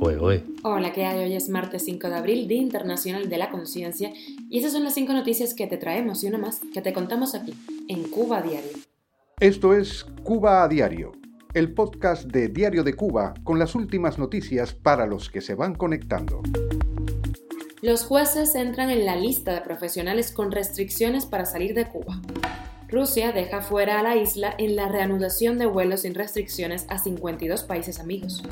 Hola, ¿qué hay? Hoy es martes 5 de abril, Día Internacional de la Conciencia, y esas son las cinco noticias que te traemos y una más que te contamos aquí, en Cuba Diario. Esto es Cuba a Diario, el podcast de Diario de Cuba con las últimas noticias para los que se van conectando. Los jueces entran en la lista de profesionales con restricciones para salir de Cuba. Rusia deja fuera a la isla en la reanudación de vuelos sin restricciones a 52 países amigos.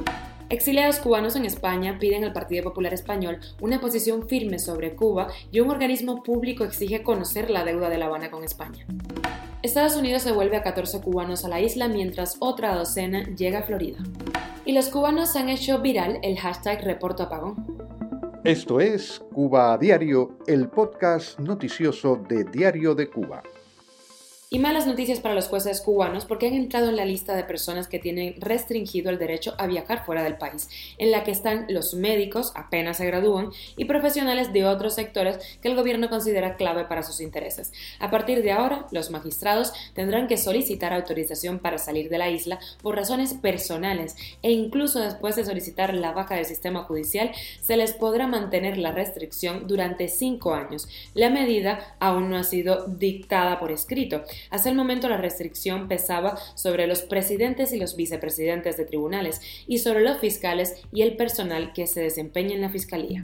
Exiliados cubanos en España piden al Partido Popular Español una posición firme sobre Cuba y un organismo público exige conocer la deuda de La Habana con España. Estados Unidos devuelve a 14 cubanos a la isla mientras otra docena llega a Florida. Y los cubanos han hecho viral el hashtag Reporto Apagón. Esto es Cuba a Diario, el podcast noticioso de Diario de Cuba. Y malas noticias para los jueces cubanos porque han entrado en la lista de personas que tienen restringido el derecho a viajar fuera del país, en la que están los médicos, apenas se gradúan, y profesionales de otros sectores que el gobierno considera clave para sus intereses. A partir de ahora, los magistrados tendrán que solicitar autorización para salir de la isla por razones personales e incluso después de solicitar la baja del sistema judicial, se les podrá mantener la restricción durante cinco años. La medida aún no ha sido dictada por escrito. Hasta el momento la restricción pesaba sobre los presidentes y los vicepresidentes de tribunales y sobre los fiscales y el personal que se desempeña en la fiscalía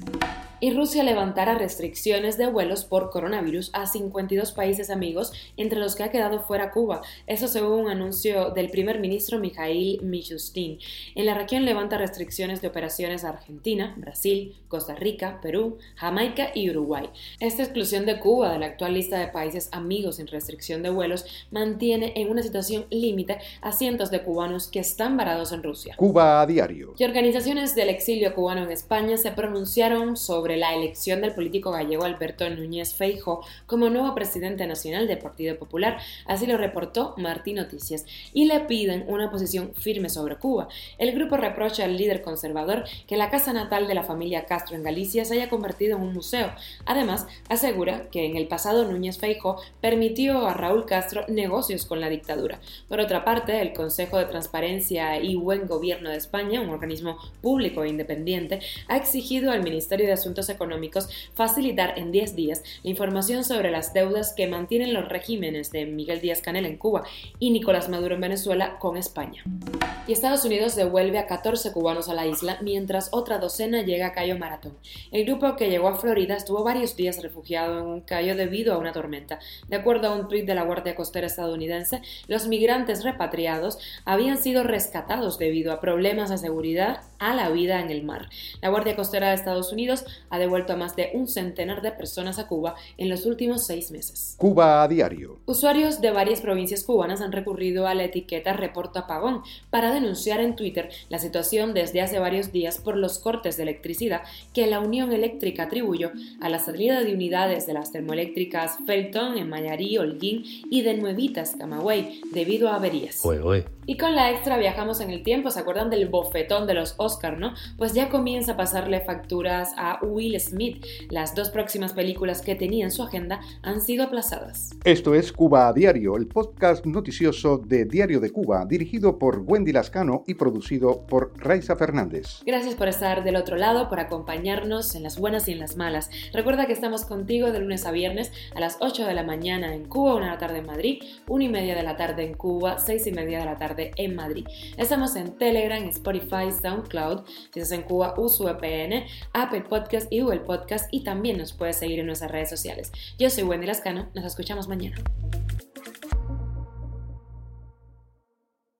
y Rusia levantará restricciones de vuelos por coronavirus a 52 países amigos, entre los que ha quedado fuera Cuba. Eso según un anuncio del primer ministro Mikhail Mishustin. En la región levanta restricciones de operaciones a Argentina, Brasil, Costa Rica, Perú, Jamaica y Uruguay. Esta exclusión de Cuba de la actual lista de países amigos sin restricción de vuelos mantiene en una situación límite a cientos de cubanos que están varados en Rusia. Cuba a diario. Y organizaciones del exilio cubano en España se pronunciaron sobre la elección del político gallego Alberto Núñez Feijo como nuevo presidente nacional del Partido Popular, así lo reportó Martín Noticias, y le piden una posición firme sobre Cuba. El grupo reprocha al líder conservador que la casa natal de la familia Castro en Galicia se haya convertido en un museo. Además, asegura que en el pasado Núñez Feijo permitió a Raúl Castro negocios con la dictadura. Por otra parte, el Consejo de Transparencia y Buen Gobierno de España, un organismo público e independiente, ha exigido al Ministerio de Asuntos Económicos facilitar en 10 días la información sobre las deudas que mantienen los regímenes de Miguel Díaz Canel en Cuba y Nicolás Maduro en Venezuela con España. Y Estados Unidos devuelve a 14 cubanos a la isla mientras otra docena llega a Cayo Maratón. El grupo que llegó a Florida estuvo varios días refugiado en un cayo debido a una tormenta. De acuerdo a un tuit de la Guardia Costera estadounidense, los migrantes repatriados habían sido rescatados debido a problemas de seguridad a la vida en el mar. La Guardia Costera de Estados Unidos ha devuelto a más de un centenar de personas a Cuba en los últimos seis meses. Cuba a diario. Usuarios de varias provincias cubanas han recurrido a la etiqueta Reporto Apagón para denunciar en Twitter la situación desde hace varios días por los cortes de electricidad que la Unión Eléctrica atribuyó a la salida de unidades de las termoeléctricas Felton en Mayarí, Holguín y de Nuevitas, Camagüey, debido a averías. Y con la extra viajamos en el tiempo, ¿se acuerdan del bofetón de los Oscar, no? Pues ya comienza a pasarle facturas a Will Smith. Las dos próximas películas que tenía en su agenda han sido aplazadas. Esto es Cuba a Diario, el podcast noticioso de Diario de Cuba, dirigido por Wendy Lascano y producido por Raiza Fernández. Gracias por estar del otro lado, por acompañarnos en las buenas y en las malas. Recuerda que estamos contigo de lunes a viernes a las 8 de la mañana en Cuba, una de la tarde en Madrid, una y media de la tarde en Cuba, seis y media de la tarde en Madrid. Estamos en Telegram, Spotify, SoundCloud. Si estás en Cuba, usa VPN, Apple Podcast y Google Podcast y también nos puedes seguir en nuestras redes sociales. Yo soy Wendy Lascano, nos escuchamos mañana.